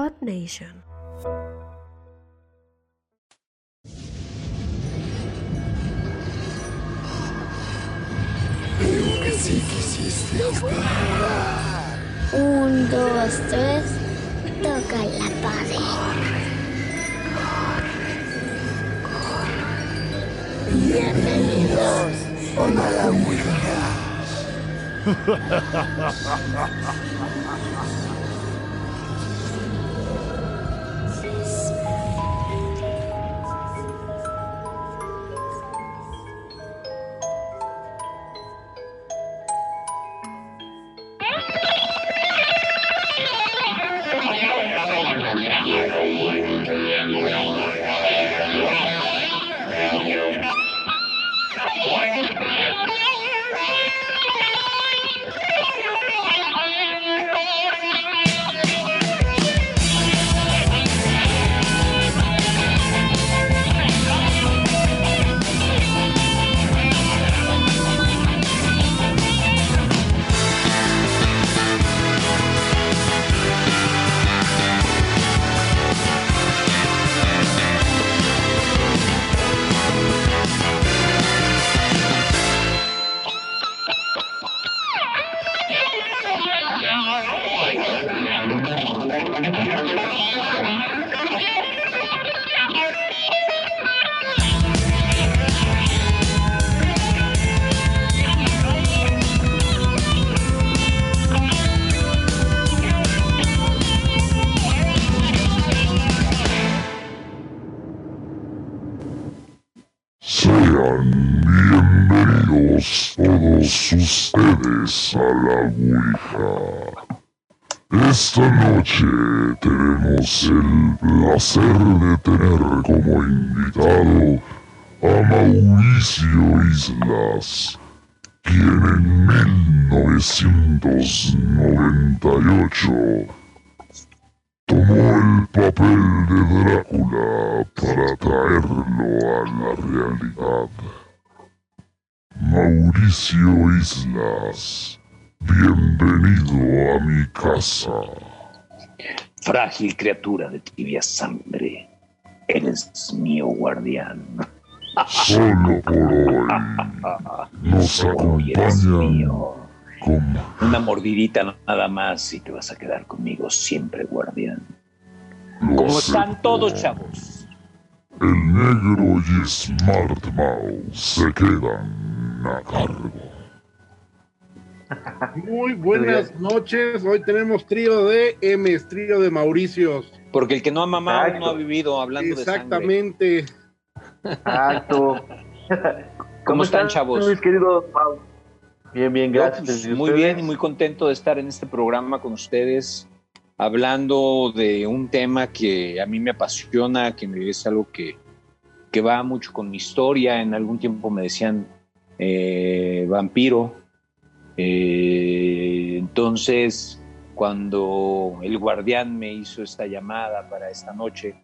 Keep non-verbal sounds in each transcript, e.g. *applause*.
Odd Nation. Creo que sí quisiste Un, dos, tres. Toca la pared. Bienvenidos a la Ouija. Yeah. Ustedes a la. Esta noche tenemos el placer de tener como invitado a Mauricio Islas, quien en 1998 tomó el papel de Drácula para traerlo a la realidad. Mauricio Islas, bienvenido a mi casa. Frágil criatura de tibia sangre, eres mío guardián. Solo por *laughs* hoy nos acompañan como Una mordidita nada más y te vas a quedar conmigo siempre, guardián. lo ¿Cómo están todos, chavos? El negro y Smart Mouse se quedan a cargo. Muy buenas noches. Hoy tenemos trío de M, trío de Mauricios. Porque el que no ha mamado Exacto. no ha vivido hablando de sangre. Exactamente. Exacto. *laughs* ¿Cómo están, chavos? Mis queridos? Bien, bien, Yo, gracias. pues, ¿Y muy bien y muy contento de estar en este programa con ustedes, hablando de un tema que a mí me apasiona, que me- es algo que, que va mucho con mi historia. En algún tiempo me decían eh, vampiro. Eh, entonces, cuando el guardián me hizo esta llamada para esta noche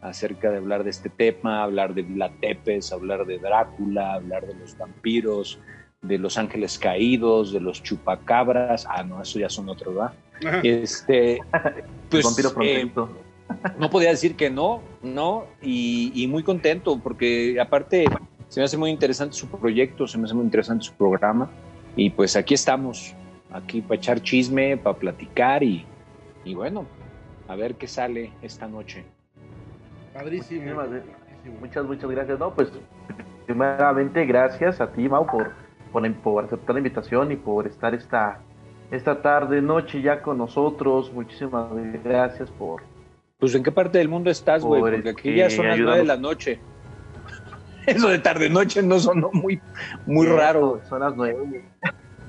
acerca de hablar de este tema, hablar de Vlad Tepes, hablar de Drácula, hablar de los vampiros, de los ángeles caídos, de los chupacabras. Ah, no, eso ya son otros, ¿verdad? Ajá. Este, *laughs* pues, Vampiro eh, no podía decir que no, no, y, y muy contento porque aparte se me hace muy interesante su proyecto, se me hace muy interesante su programa, y pues aquí estamos, aquí para echar chisme, para platicar y, y bueno, a ver qué sale esta noche. Padrísimo. Muchas, muchas gracias. No, pues, primeramente, gracias a ti, Mau, por, por, por aceptar la invitación y por estar esta, esta tarde, noche ya con nosotros. Muchísimas gracias por. Pues en qué parte del mundo estás, güey, Por porque aquí este, ya son las nueve de la noche. *laughs* Eso de tarde noche no sonó muy, muy raro. Son las nueve.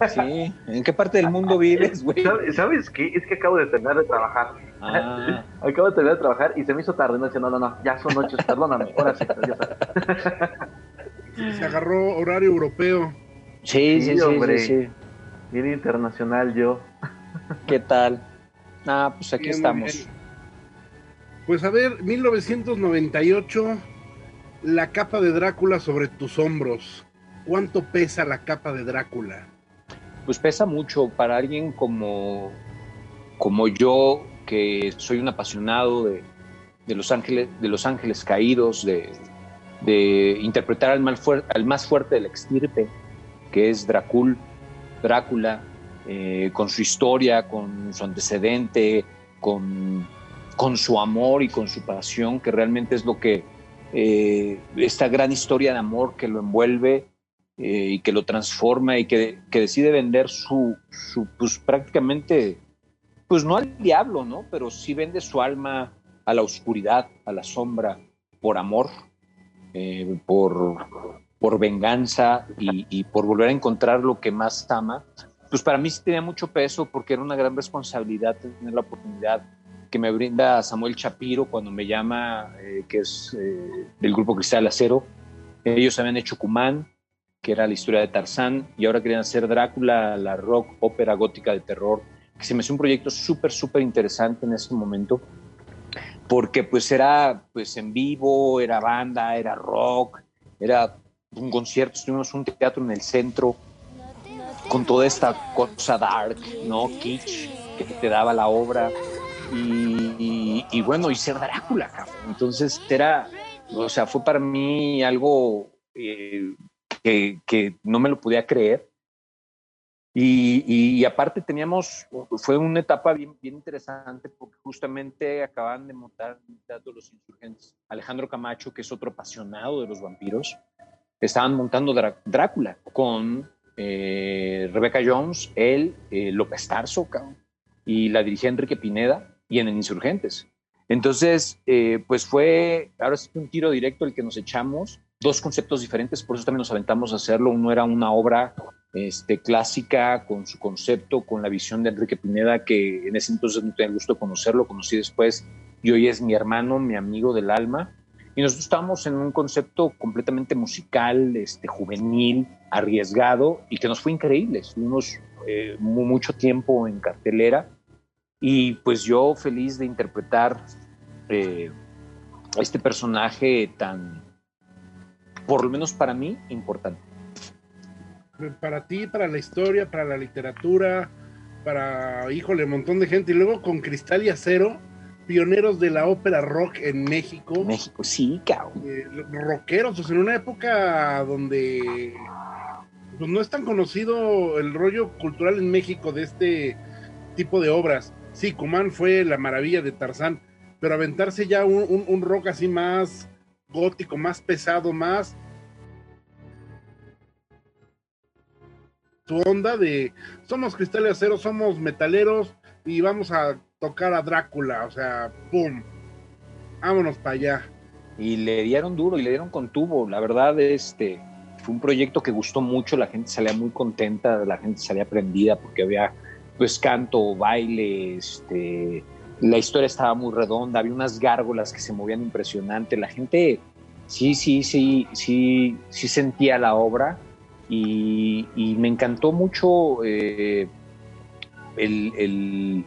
Sí, ¿en qué parte del mundo vives, güey? ¿Sabes- ¿Sabes qué? Es que acabo de terminar de trabajar. Ah, *laughs* Acabo de terminar de trabajar y se me hizo tarde. No, no, no, no, ya son noches, perdóname. Ahora sí, ya. Se agarró horario europeo. sí, sí, Sí, sí, hombre. sí, sí. Bien internacional yo. ¿Qué tal? Ah, pues aquí Bien, estamos. bien. Pues a ver, 1998, la capa de Drácula sobre tus hombros. ¿Cuánto pesa la capa de Drácula? Pues pesa mucho para alguien como, como yo, que soy un apasionado de, de los, ángeles, de los ángeles caídos, de, de interpretar al, mal al, más fuerte del extirpe, que es Dracul, Drácula, eh, con su historia, con su antecedente, con, con, su amor y con su pasión, que realmente es lo que eh, esta gran historia de amor que lo envuelve eh, y que lo transforma y que, que decide vender su, su, pues prácticamente, pues no al diablo, ¿no? Pero sí vende su alma a la oscuridad, a la sombra, por amor, eh, por, por venganza y, por volver a encontrar lo que más ama, pues para mí sí tenía mucho peso porque era una gran responsabilidad tener la oportunidad que me brinda Samuel Chapiro cuando me llama, eh, que es eh, del grupo Cristal Acero. Ellos habían hecho Cumán, que era la historia de Tarzán, y ahora querían hacer Drácula, la rock ópera gótica de terror, que se me hizo un proyecto súper, súper interesante en ese momento porque pues era pues en vivo, era banda, era rock, era un concierto, estuvimos un teatro en el centro con toda esta cosa dark, ¿no? Kitsch que te daba la obra y, bueno, y ser Drácula, cabrón. Entonces era, o sea, fue para mí algo eh, que, que no me lo podía creer y, aparte teníamos, fue una etapa bien, bien interesante porque justamente acaban de montar Teatro de los Insurgentes. Alejandro Camacho, que es otro apasionado de los vampiros, estaban montando Drácula con eh, Rebecca Jones, él, eh, López Tarso, y la dirigía Enrique Pineda, y en Insurgentes. Entonces, eh, pues fue, ahora sí un tiro directo el que nos echamos, dos conceptos diferentes, por eso también nos aventamos a hacerlo. Uno era una obra este, clásica con su concepto, con la visión de Enrique Pineda, que en ese entonces no tenía gusto conocerlo, conocí después y hoy es mi hermano, mi amigo del alma. Y nosotros estábamos en un concepto completamente musical, este, juvenil, arriesgado y que nos fue increíble. Estuvimos eh, mucho tiempo en cartelera y pues yo feliz de interpretar eh, este personaje tan, por lo menos para mí, importante para ti, para la historia, para la literatura, para, híjole, un montón de gente. Y luego con Cristal y Acero, pioneros de la ópera rock en México. México, sí, cabrón. Eh, rockeros, o sea, en una época donde pues, no es tan conocido el rollo cultural en México de este tipo de obras. Sí, Cumán fue la maravilla de Tarzán, pero aventarse ya un rock así más gótico, más pesado, más su onda de somos cristales acero, somos metaleros y vamos a tocar a Drácula, o sea, ¡pum! Vámonos para allá. Y le dieron duro y le dieron con tubo. La verdad, este fue un proyecto que gustó mucho, la gente salía muy contenta, la gente salía prendida porque había pues canto, baile, este, la historia estaba muy redonda, había unas gárgolas que se movían impresionante, la gente sí, sí, sí, sí, sí sentía la obra y, me encantó mucho eh, el,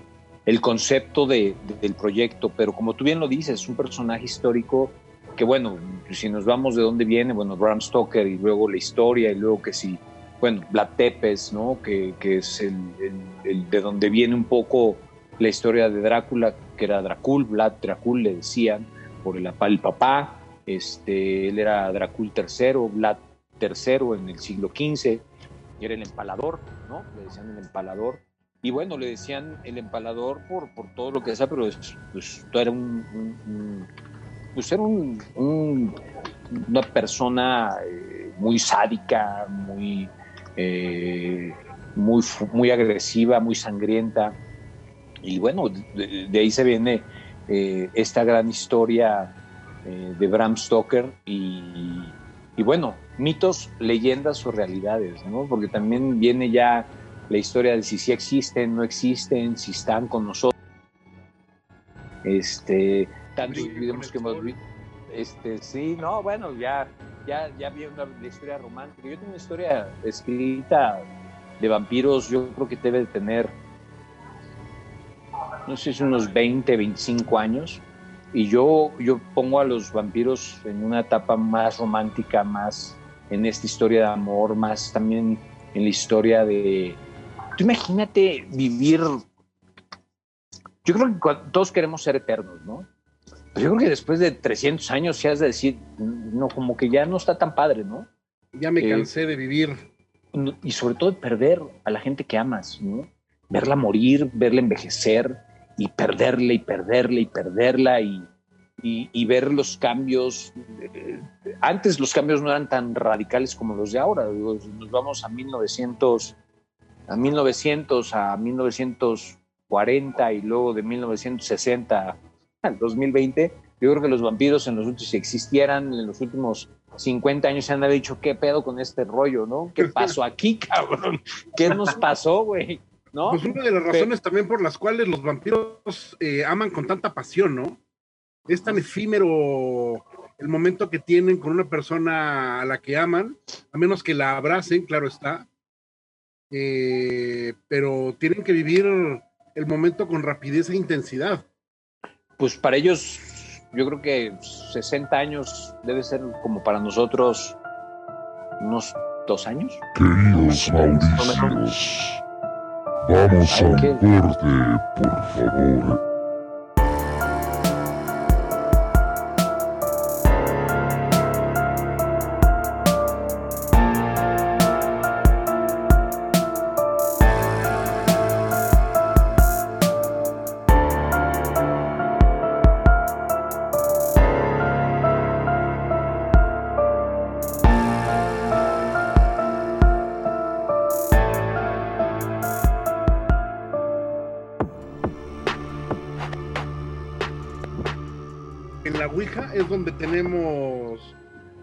concepto del proyecto, pero como tú bien lo dices, es un personaje histórico que bueno, si nos vamos de dónde viene, bueno, Bram Stoker y luego la historia y luego que si, bueno, Vlad Tepes, ¿no? Que, es el, de donde viene un poco la historia de Drácula, que era Dracul, Vlad Dracul le decían, por el, el papá, este, él era Dracul III, Vlad tercero en el siglo XV, era el empalador, ¿no? Le decían el empalador. Y bueno, le decían el empalador por, por todo lo que sea, pero pues, era un, pues era un, una persona eh, muy sádica, muy, eh, muy, muy agresiva, muy sangrienta. Y bueno, de, ahí se viene eh, esta gran historia de Bram Stoker y, y bueno, mitos, leyendas o realidades, ¿no? Porque también viene ya la historia de si sí existen, no existen, si están con nosotros. Este, tantos videos que hemos visto. Este, sí, no, bueno, ya, ya, ya vi una, historia romántica. Yo tengo una historia escrita de vampiros, yo creo que debe de tener, no sé si unos 20, 25 años. Y yo, yo pongo a los vampiros en una etapa más romántica, más en esta historia de amor, más también en la historia de... Tú imagínate vivir... yo creo que todos queremos ser eternos, ¿no? Pero yo creo que después de 300 años se has de decir, no, como que ya no está tan padre, ¿no? Ya me cansé de vivir. Y sobre todo de perder a la gente que amas, ¿no? Verla morir, verla envejecer y perderla y perderla y perderla y, y, ver los cambios. Eh, antes los cambios no eran tan radicales como los de ahora. Nos vamos a 1900, a 1900, a 1940 y luego de 1960 al 2020. Yo creo que los vampiros en los últimos, si existieran en los últimos 50 años, se han dicho, ¿qué pedo con este rollo, no? ¿Qué *laughs* pasó aquí, cabrón? ¿Qué nos pasó, güey? ¿No? Pues una de las razones también por las cuales los vampiros eh, aman con tanta pasión, ¿no? es tan efímero el momento que tienen con una persona a la que aman, a menos que la abracen, claro está, eh, pero tienen que vivir el momento con rapidez e intensidad. Pues para ellos, yo creo que 60 años debe ser como para nosotros unos dos años. Queridos Mauricios, vamos a un corte, por favor. Tenemos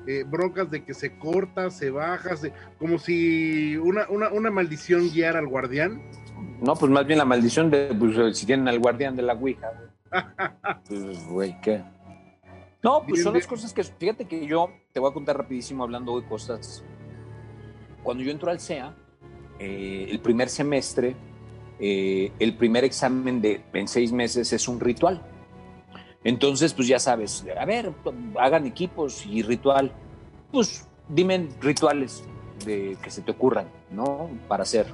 eh, broncas de que se corta, se baja, como si una, una, maldición guiara al guardián. No, pues más bien la maldición de pues, si tienen al guardián de la Ouija. *laughs* pues, güey, ¿qué? No, pues son las cosas que. Fíjate que yo te voy a contar rapidísimo hablando de cosas. Cuando yo entro al CEA, eh, el primer semestre, eh, el primer examen de en seis meses es un ritual. Entonces, pues ya sabes, a ver, hagan equipos y ritual. Pues dime rituales de que se te ocurran, ¿no? Para hacer.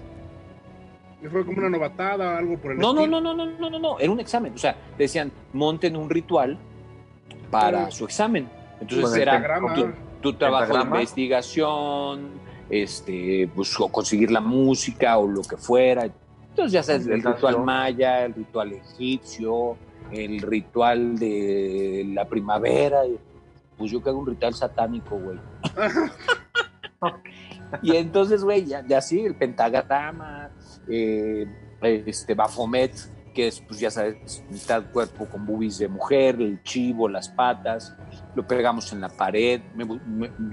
¿Fue como una novatada, algo por el no, No, no, no, no, no, no, no, era un examen. O sea, decían, monten un ritual para su examen. Entonces era tu, trabajo de investigación, este, pues, conseguir la música o lo que fuera. Entonces ya sabes, el ritual maya, el ritual egipcio, el ritual de la primavera. Pues yo que hago un ritual satánico, güey. y entonces, güey, ya, ya sí, el pentagrama, eh, este Bafomet, que es, pues ya sabes, mitad cuerpo con bubis de mujer, el chivo, las patas, lo pegamos en la pared.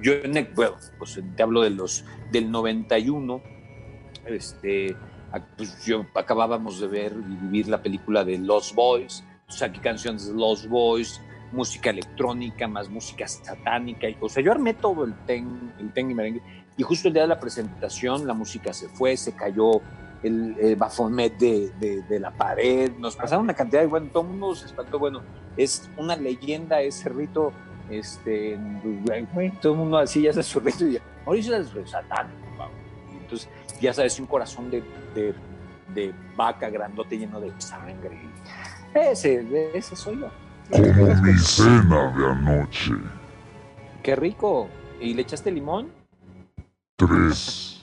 yo, bueno, pues te hablo de los, del 91, este, pues yo acabábamos de ver y vivir la película de Los Boys, saqué canciones de Lost Boys, música electrónica, más música satánica. O sea, yo armé todo el ten, el ten y merengue. Y justo el día de la presentación, la música se fue, se cayó el, el de, de, la pared. Nos pasaron una cantidad de, bueno, todo el mundo se espantó. Bueno, es una leyenda ese rito. Este, todo el mundo así ya hace su y ya, Mauricio es satánico. Entonces, ya sabes, un corazón de, de vaca grandote lleno de sangre. Ese, ese soy yo. Como mi cena de anoche. Qué rico. ¿Y le echaste limón? Tres.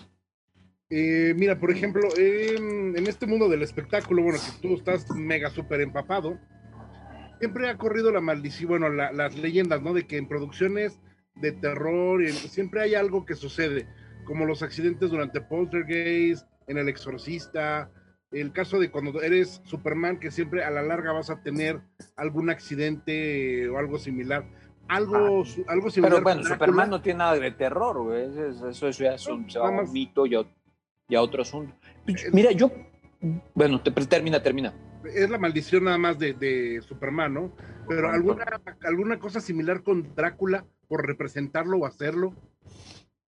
Eh, mira, por ejemplo, en, este mundo del espectáculo, bueno, que tú estás mega súper empapado, siempre ha corrido la maldición, bueno, las leyendas, ¿no? De que en producciones de terror siempre hay algo que sucede, como los accidentes durante Poltergeist, en El Exorcista, el caso de cuando eres Superman, que siempre a la larga vas a tener algún accidente o algo similar. Algo, ah, algo similar. Pero bueno, Superman no tiene nada de terror, güey. Eso, ya es un, mito y a, otro asunto. Pues, mira, yo. Bueno, te, termina, termina. Es la maldición nada más de, Superman, ¿no? Pero alguna, alguna cosa similar con Drácula por representarlo o hacerlo.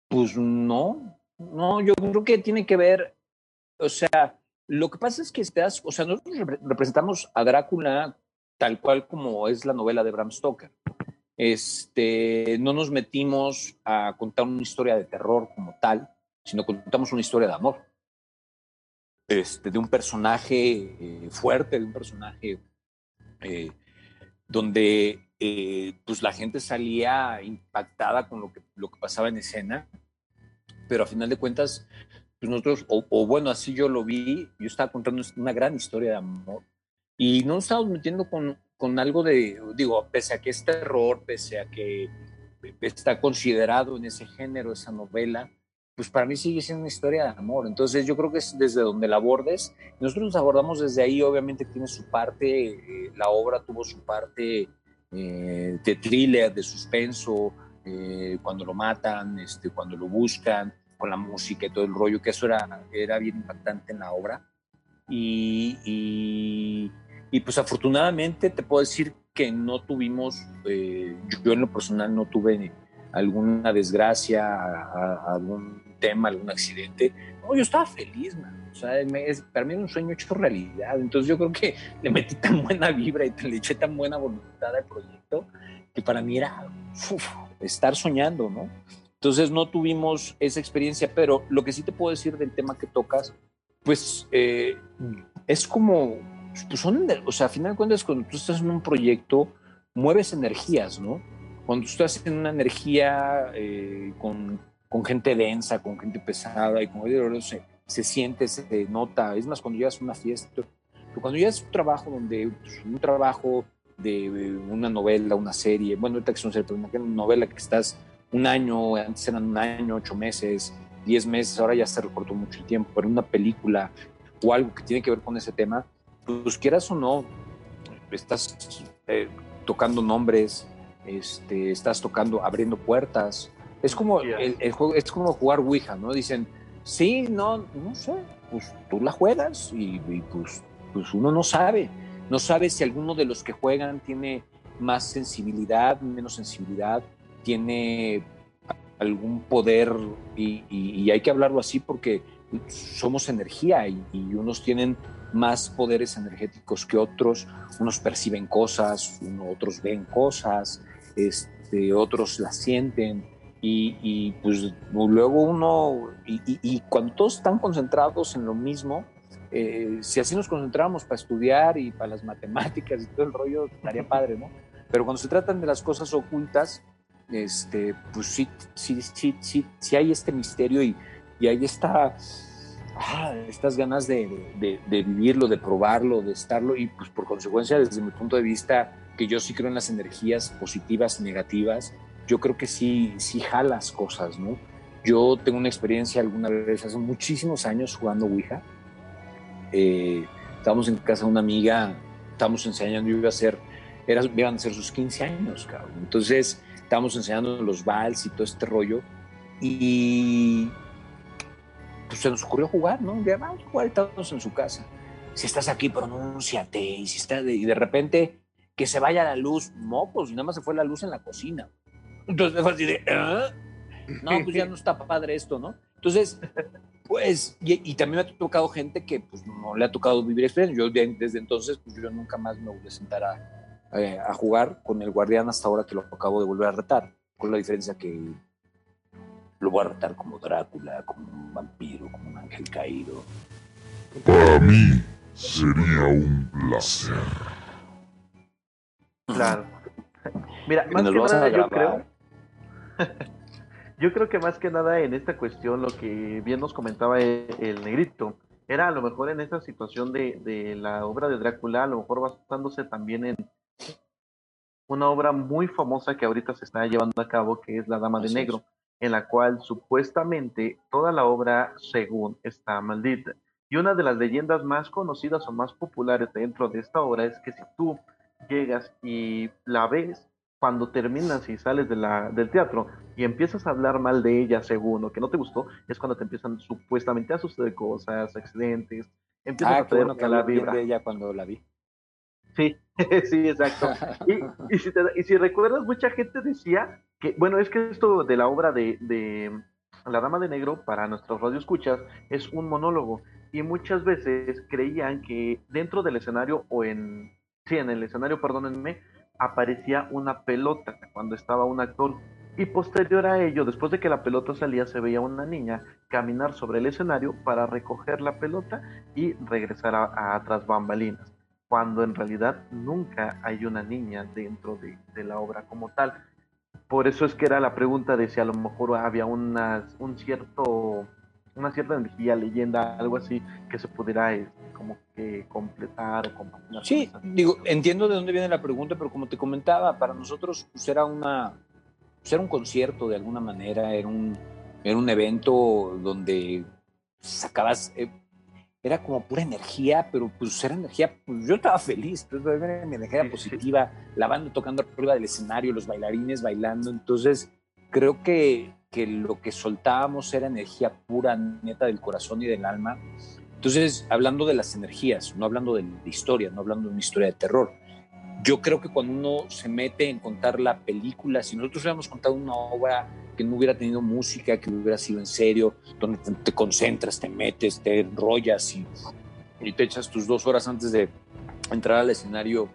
Pues no, no, yo creo que tiene que ver, o sea, lo que pasa es que estás, o sea, nosotros representamos a Drácula tal cual como es la novela de Bram Stoker. Este, no nos metimos a contar una historia de terror como tal, sino contamos una historia de amor. este, de un personaje eh, fuerte, de un personaje eh, donde eh, pues la gente salía impactada con lo que, lo que pasaba en escena, pero a final de cuentas, pues nosotros, o, bueno, así yo lo vi, yo estaba contando una gran historia de amor y no nos estábamos metiendo con, con algo de, digo, pese a que es terror, pese a que está considerado en ese género, esa novela, pues para mí sigue siendo una historia de amor. Entonces yo creo que es desde donde la abordes. Nosotros nos abordamos desde ahí, obviamente tiene su parte, eh, la obra tuvo su parte eh, de thriller, de suspenso, eh, cuando lo matan, este, cuando lo buscan, con la música y todo el rollo, que eso era, era bien impactante en la obra. Y, y, y pues afortunadamente te puedo decir que no tuvimos, yo en lo personal no tuve alguna desgracia, algún tema, algún accidente. No, yo estaba feliz, man. O sea, es, para mí era un sueño hecho realidad. Entonces yo creo que *laughs* le metí tan buena vibra y le eché tan buena voluntad al proyecto que para mí era estar soñando, ¿no? Entonces no tuvimos esa experiencia, pero lo que sí te puedo decir del tema que tocas, pues eh, es como, pues son, o sea, a final de cuentas, cuando tú estás en un proyecto, mueves energías, ¿no? Cuando tú estás en una energía eh, con con gente densa, con gente pesada y como se, se siente, se nota. Es más, cuando llegas a una fiesta, pero cuando llegas a un trabajo donde, pues, un trabajo de una novela, una serie, bueno, ahorita que es una serie, pero una novela que estás un año, antes eran un año, ocho meses, diez meses, ahora ya se recortó mucho el tiempo, pero una película o algo que tiene que ver con ese tema, pues quieras o no, estás eh, tocando nombres, este, estás tocando, abriendo puertas, es como el, juego, es como jugar Ouija, ¿no? Dicen, sí, no, no sé, pues tú la juegas y, pues, pues uno no sabe. No sabe si alguno de los que juegan tiene más sensibilidad, menos sensibilidad, tiene algún poder y, hay que hablarlo así porque somos energía y, unos tienen más poderes energéticos que otros, unos perciben cosas, otros ven cosas, este, otros las sienten y, pues luego uno, y, cuando todos están concentrados en lo mismo, eh, si así nos concentramos para estudiar y para las matemáticas y todo el rollo, estaría padre, ¿no? Pero cuando se tratan de las cosas ocultas, este, pues sí, sí, sí, sí, sí hay este misterio y, y hay esta, ah, estas ganas de, de, de, vivirlo, de probarlo, de estarlo, y pues por consecuencia, desde mi punto de vista, que yo sí creo en las energías positivas negativas, yo creo que sí, sí jalas cosas, ¿no? Yo tengo una experiencia alguna vez, hace muchísimos años, jugando Ouija. Eh, estábamos en casa de una amiga, estábamos enseñando, yo iba a hacer, era, iban a ser sus 15 años, cabrón. Entonces, estábamos enseñando los vals y todo este rollo. Y pues se nos ocurrió jugar, ¿no? Ya vamos a jugar, estábamos en su casa. Si estás aquí, pronúnciate. Y si está de, y de repente que se vaya la luz, mocos, y nada más se fue la luz en la cocina. Entonces fue así de, ¿Ah? no, pues ya no está padre esto, ¿no? Entonces, pues, y, también me ha tocado gente que pues no le ha tocado vivir experiencia. Yo desde entonces, pues yo nunca más me voy a sentar a, eh, a, jugar con el guardián hasta ahora que lo acabo de volver a retar, con la diferencia que lo voy a retar como Drácula, como un vampiro, como un ángel caído. Para mí sería un placer. Claro. Mira, más que nada yo creo *laughs* Yo creo que más que nada en esta cuestión, lo que bien nos comentaba el, negrito, era a lo mejor en esta situación de, la obra de Drácula, a lo mejor basándose también en una obra muy famosa que ahorita se está llevando a cabo, que es La Dama de Negro, en la cual supuestamente toda la obra, según está maldita. Y una de las leyendas más conocidas o más populares dentro de esta obra es que si tú llegas y la ves, cuando terminas y sales de la, del teatro y empiezas a hablar mal de ella según lo que no te gustó, es cuando te empiezan supuestamente a suceder cosas, accidentes, empiezas ah, a tener bueno que la vibra. de ella cuando la vi. Sí, *laughs* sí, exacto. Y, si y, si recuerdas, mucha gente decía que, bueno, es que esto de la obra de, de La Dama de Negro, para nuestros radioescuchas, es un monólogo. Y muchas veces creían que dentro del escenario, o en, sí, en el escenario, perdónenme, aparecía una pelota cuando estaba un actor. y posterior a ello, después de que la pelota salía, se veía una niña caminar sobre el escenario para recoger la pelota y regresar a, a tras bambalinas, cuando en realidad nunca hay una niña dentro de, de, la obra como tal. Por eso es que era la pregunta de si a lo mejor había una, un cierto, una cierta energía, leyenda, algo así, que se pudiera este, como que completar o compartir. Sí, digo, entiendo de dónde viene la pregunta, pero como te comentaba, para nosotros pues, era una pues era un concierto de alguna manera, era un, era un evento donde sacabas, eh, era como pura energía, pero pues era energía, pues yo estaba feliz, pues, era mi energía positiva, la banda tocando arriba del escenario, los bailarines bailando, entonces creo que, que lo que soltábamos era energía pura, neta del corazón y del alma. Entonces, hablando de las energías, no hablando de, de historia, no hablando de una historia de terror, yo creo que cuando uno se mete en contar la película, si nosotros hubiéramos contado una obra que no hubiera tenido música, que hubiera sido en serio, donde te, concentras, te metes, te enrollas y, te echas tus dos horas antes de entrar al escenario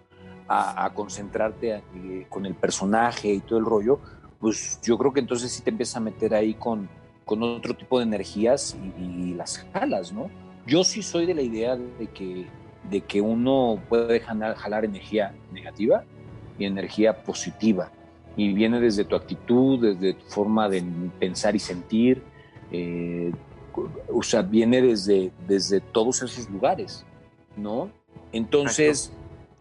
a, concentrarte eh, con el personaje y todo el rollo, pues yo creo que entonces sí te empiezas a meter ahí con, con otro tipo de energías y, y las jalas, ¿no? Yo sí soy de la idea de que de que uno puede jalar, jalar, energía negativa y energía positiva. Y viene desde tu actitud, desde tu forma de pensar y sentir. Eh, o sea, viene desde, desde todos esos lugares, ¿no? Entonces,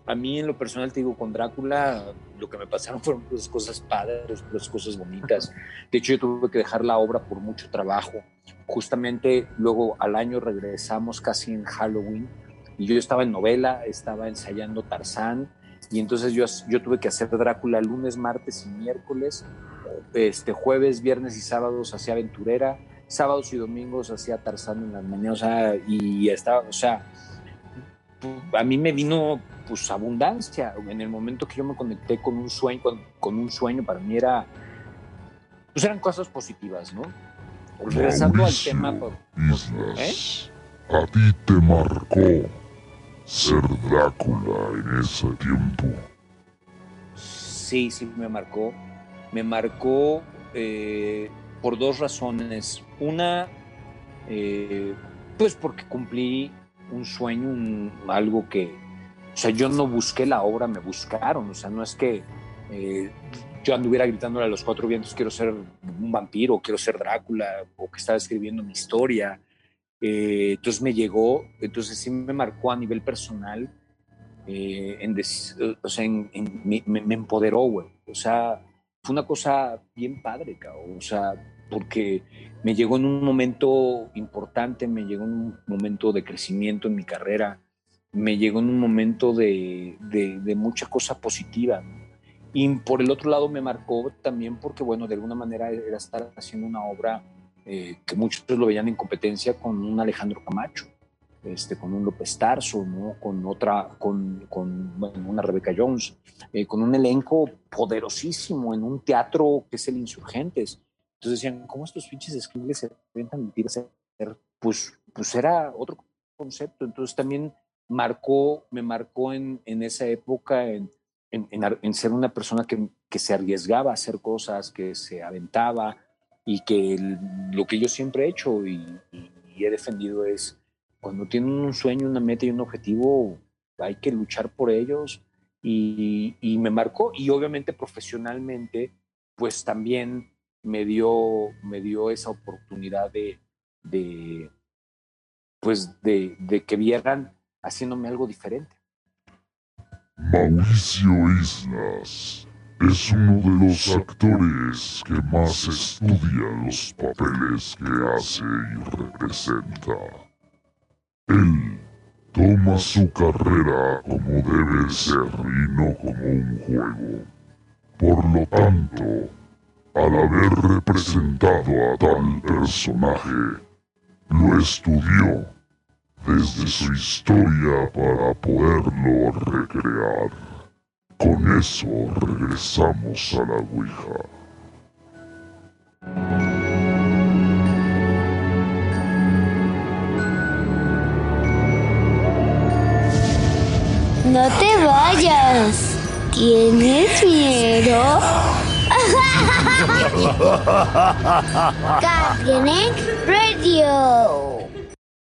a mí en lo personal te digo, con Drácula lo que me pasaron *laughs* fueron pues, cosas padres, pues, cosas bonitas. De hecho, yo tuve que dejar la obra por mucho trabajo. Justamente luego al año regresamos casi en Halloween y yo estaba en novela, estaba ensayando Tarzán, y entonces yo, yo tuve que hacer Drácula lunes, martes y miércoles, este, jueves, viernes y sábados hacía Aventurera, sábados y domingos hacía Tarzán en las mañanas, o sea, y estaba, o sea, a mí me vino pues abundancia, en el momento que yo me conecté con un sueño, con, con un sueño para mí era, pues eran cosas positivas, ¿no? Regresando al tema, por, ¿eh? a ti te marcó ser Drácula en ese tiempo. Sí, sí, me marcó. Me marcó eh, por dos razones. Una, eh, pues porque cumplí un sueño, un, algo que, o sea, yo no busqué la obra, me buscaron. O sea, no es que eh, yo anduviera gritándole a los cuatro vientos, quiero ser un vampiro, quiero ser Drácula, o que estaba escribiendo mi historia. Eh, entonces me llegó, entonces sí me marcó a nivel personal, eh, en o sea, en, en, me, me, empoderó, güey. O sea, fue una cosa bien padre, cabrón. O sea, porque me llegó en un momento importante, me llegó en un momento de crecimiento en mi carrera, me llegó en un momento de, de, de mucha cosa positiva. Y por el otro lado me marcó también porque, bueno, de alguna manera era estar haciendo una obra eh, que muchos lo veían en competencia con un Alejandro Camacho, este, con un López Tarso, ¿no? con otra, con, una Rebeca Jones, eh, con un elenco poderosísimo en un teatro que es el Insurgentes. Entonces decían, ¿cómo estos pinches escribles se inventan mentiras? Pues, pues era otro concepto. Entonces también marcó, me marcó en, en esa época en, en, en, ser una persona que, que se arriesgaba a hacer cosas, que se aventaba, y que lo que yo siempre he hecho y, he defendido es cuando tienen un sueño, una meta y un objetivo, hay que luchar por ellos y, me marcó y obviamente profesionalmente pues también me dio, me dio esa oportunidad de, de pues de, de que vieran haciéndome algo diferente. Mauricio Islas es uno de los actores que más estudia los papeles que hace y representa. Él toma su carrera como debe ser y no como un juego. Por lo tanto, al haber representado a tal personaje, lo estudió desde su historia para poderlo recrear. Con eso regresamos a la Ouija. No te vayas. ¿Tienes miedo? *laughs* Radio.